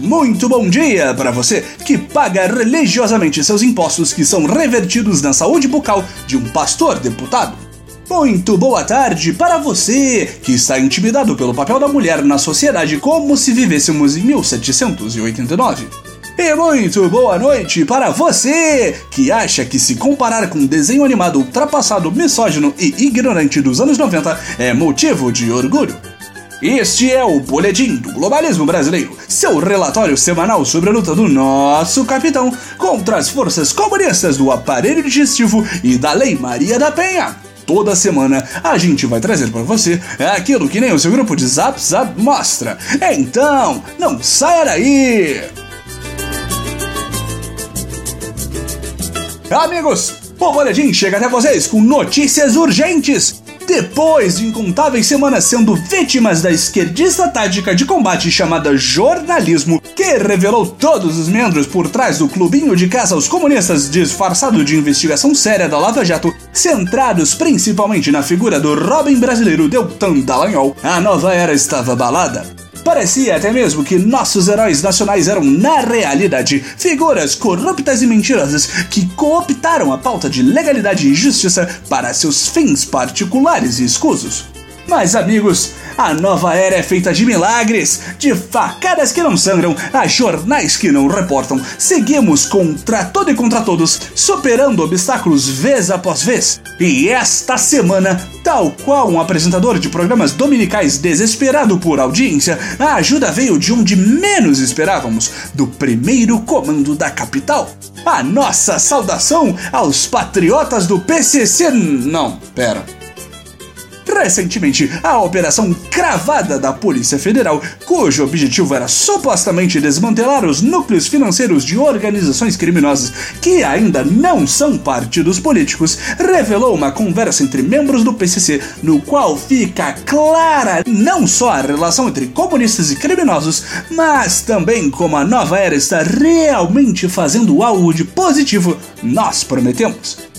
Muito bom dia para você que paga religiosamente seus impostos que são revertidos na saúde bucal de um pastor deputado. Muito boa tarde para você que está intimidado pelo papel da mulher na sociedade como se vivêssemos em 1789. E muito boa noite para você que acha que se comparar com um desenho animado ultrapassado, misógino e ignorante dos anos 90 é motivo de orgulho. Este é o Boletim do Globalismo Brasileiro, seu relatório semanal sobre a luta do nosso capitão contra as forças comunistas do aparelho digestivo e da Lei Maria da Penha. Toda semana a gente vai trazer para você aquilo que nem o seu grupo de Zap Zap mostra. Então, não saia daí! Amigos, o Boletim chega até vocês com notícias urgentes depois de incontáveis semanas sendo vítimas da esquerdista tática de combate chamada jornalismo, que revelou todos os membros por trás do clubinho de caça aos comunistas disfarçado de investigação séria da Lava Jato, centrados principalmente na figura do Robin brasileiro Deltan Dallagnol, a nova era estava abalada. Parecia até mesmo que nossos heróis nacionais eram, na realidade, figuras corruptas e mentirosas que cooptaram a pauta de legalidade e justiça para seus fins particulares e escusos. Mas, amigos, a nova era é feita de milagres, de facadas que não sangram, a jornais que não reportam. Seguimos contra todo e contra todos, superando obstáculos vez após vez. E esta semana, tal qual um apresentador de programas dominicais desesperado por audiência, a ajuda veio de onde menos esperávamos do primeiro comando da capital. A nossa saudação aos patriotas do PCC. Não, pera recentemente a Operação Cravada da Polícia Federal, cujo objetivo era supostamente desmantelar os núcleos financeiros de organizações criminosas que ainda não são partidos políticos, revelou uma conversa entre membros do PCC no qual fica clara não só a relação entre comunistas e criminosos, mas também como a nova era está realmente fazendo algo de positivo, nós prometemos.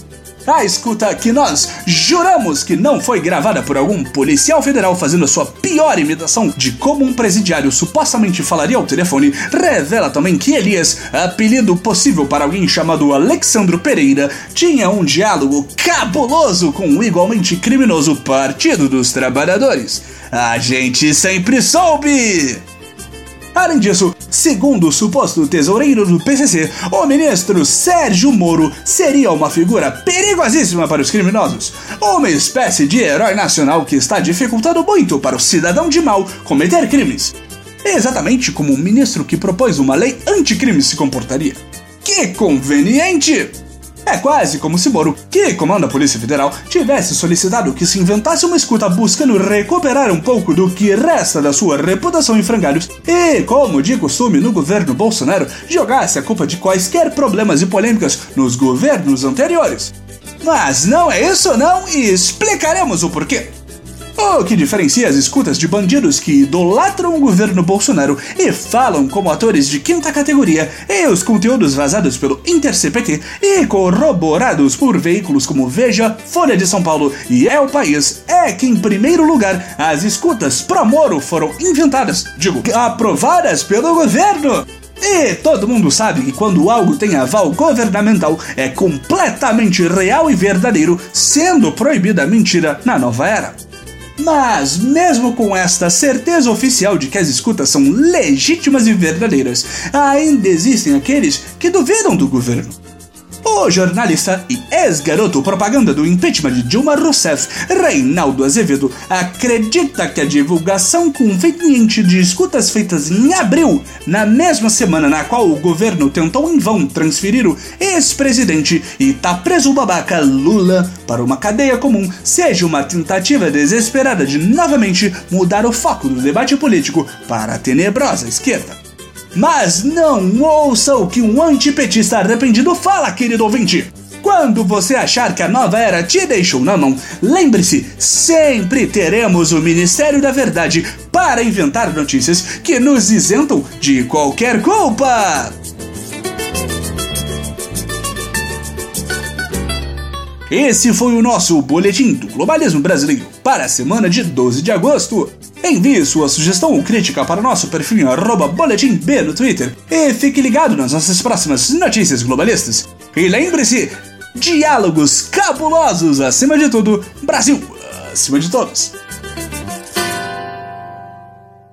A escuta que nós juramos que não foi gravada por algum policial federal fazendo a sua pior imitação de como um presidiário supostamente falaria ao telefone, revela também que Elias, apelido possível para alguém chamado Alexandro Pereira, tinha um diálogo cabuloso com o igualmente criminoso Partido dos Trabalhadores. A gente sempre soube! Além disso, segundo o suposto tesoureiro do PCC, o ministro Sérgio Moro seria uma figura perigosíssima para os criminosos, uma espécie de herói nacional que está dificultando muito para o cidadão de mal cometer crimes. Exatamente como o ministro que propôs uma lei anticrime se comportaria. Que conveniente! É quase como se Moro, que comanda a Polícia Federal, tivesse solicitado que se inventasse uma escuta buscando recuperar um pouco do que resta da sua reputação em frangalhos e, como de costume no governo Bolsonaro, jogasse a culpa de quaisquer problemas e polêmicas nos governos anteriores. Mas não é isso não e explicaremos o porquê. O que diferencia as escutas de bandidos que idolatram o governo Bolsonaro e falam como atores de quinta categoria e os conteúdos vazados pelo InterCPT e corroborados por veículos como Veja, Folha de São Paulo e É o País é que, em primeiro lugar, as escutas pró-Moro foram inventadas, digo, aprovadas pelo governo. E todo mundo sabe que quando algo tem aval governamental é completamente real e verdadeiro, sendo proibida a mentira na nova era. Mas, mesmo com esta certeza oficial de que as escutas são legítimas e verdadeiras, ainda existem aqueles que duvidam do governo. O jornalista e ex-garoto propaganda do impeachment de Dilma Rousseff, Reinaldo Azevedo, acredita que a divulgação conveniente de escutas feitas em abril, na mesma semana na qual o governo tentou em vão transferir o ex-presidente e tá preso babaca Lula para uma cadeia comum, seja uma tentativa desesperada de novamente mudar o foco do debate político para a tenebrosa esquerda. Mas não ouça o que um antipetista arrependido fala, querido ouvinte. Quando você achar que a nova era te deixou na mão, lembre-se, sempre teremos o Ministério da Verdade para inventar notícias que nos isentam de qualquer culpa. Esse foi o nosso Boletim do Globalismo Brasileiro para a semana de 12 de agosto. Envie sua sugestão ou crítica para nosso perfil BoletimB no Twitter e fique ligado nas nossas próximas notícias globalistas. E lembre-se, diálogos cabulosos acima de tudo, Brasil acima de todos.